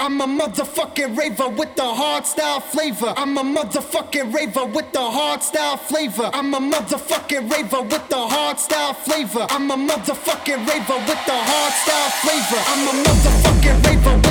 I'm a motherfucking raver with the hard style flavor. I'm a motherfucking raver with the hard style flavor. I'm a motherfucking raver with the hard style flavor. I'm a motherfucking raver with the hard style flavor. I'm a motherfucking raver.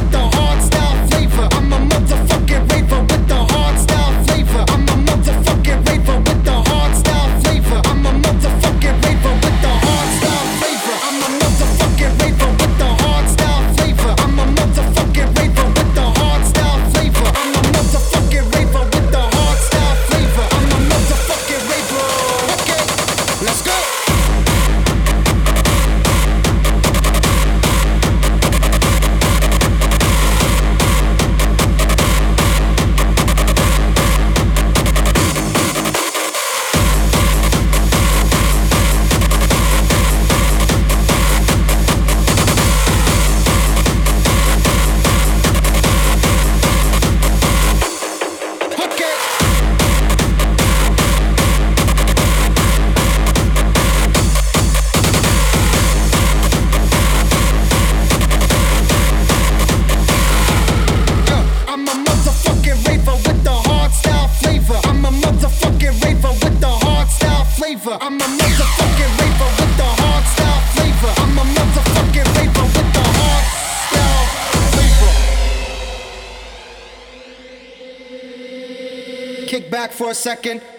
second.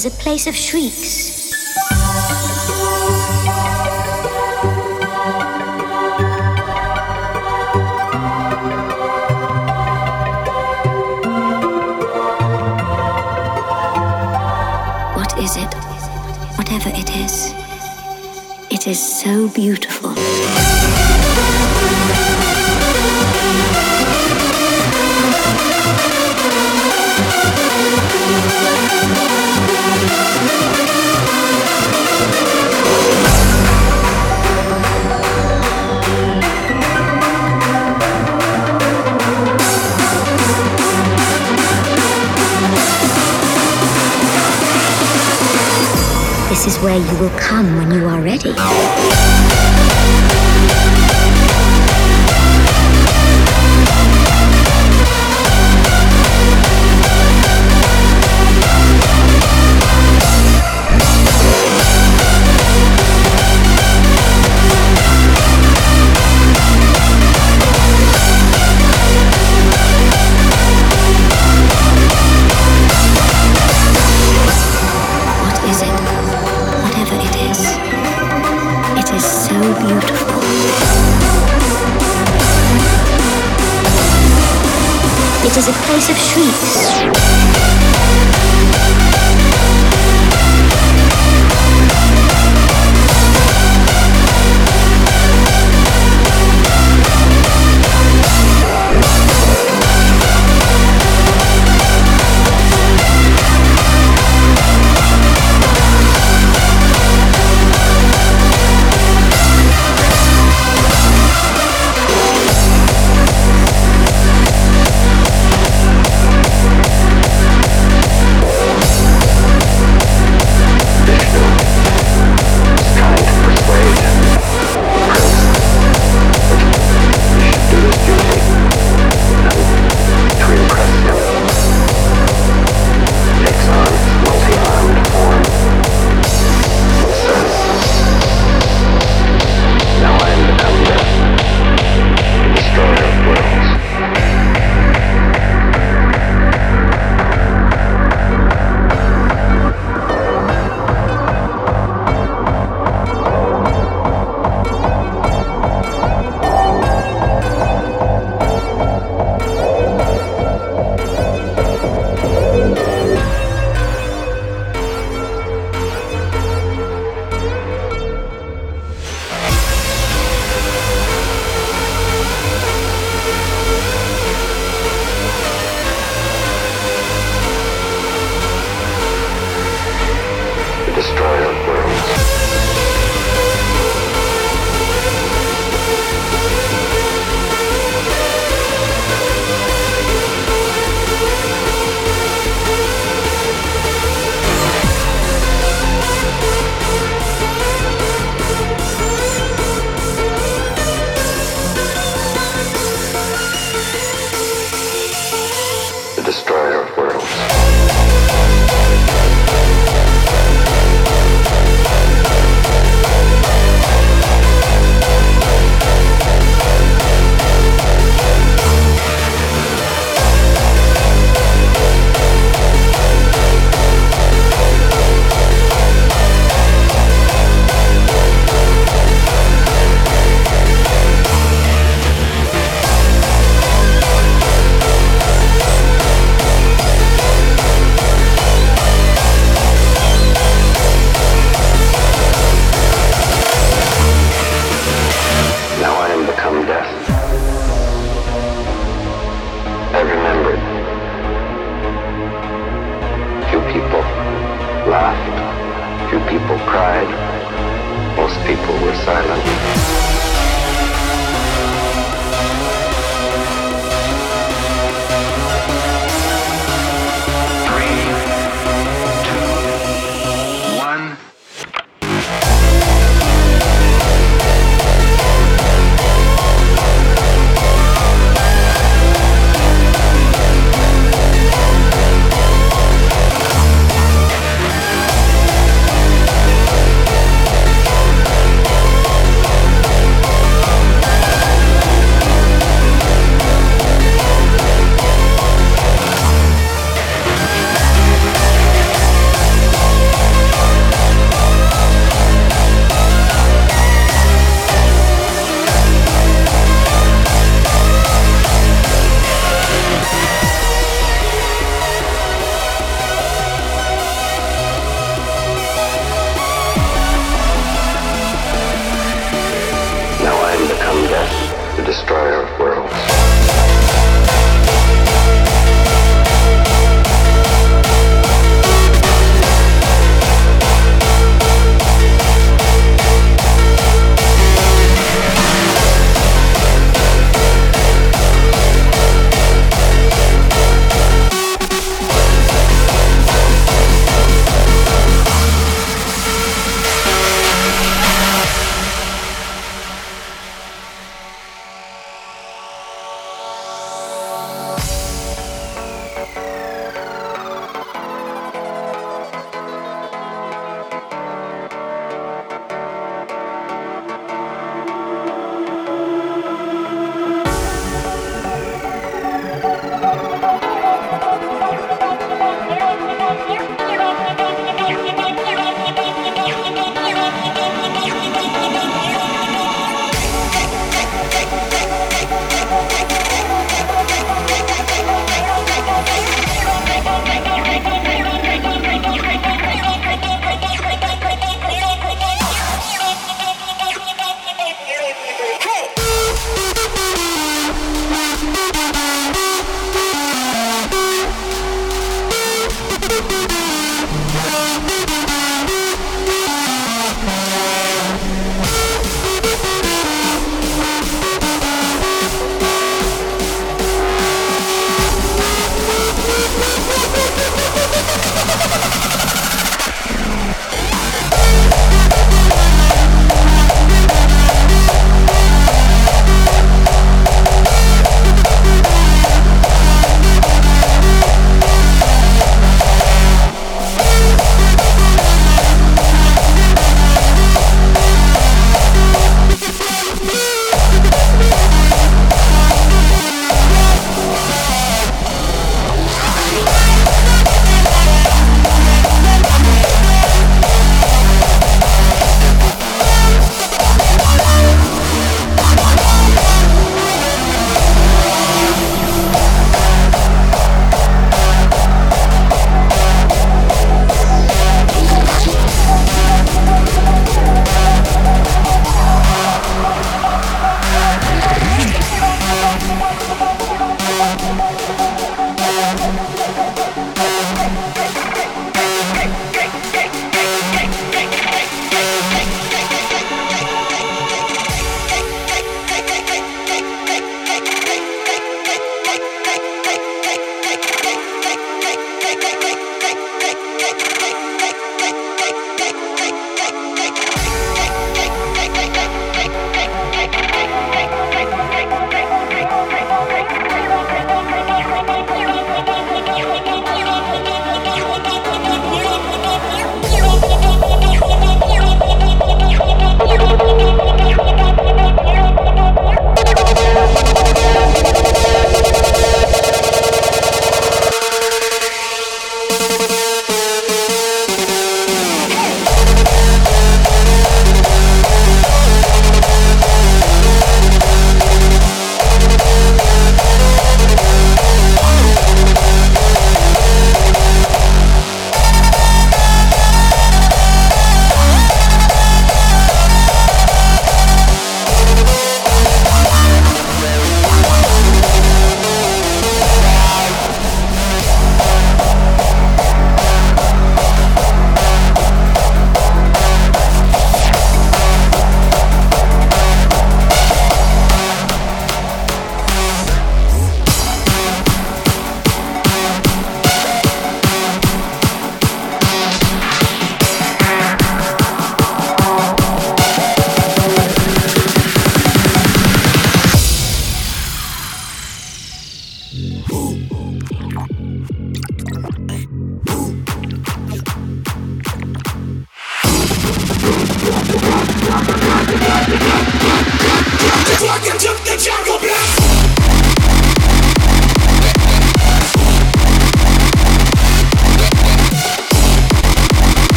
Is a place of shrieks. You will come when you are ready.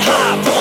hop.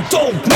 the.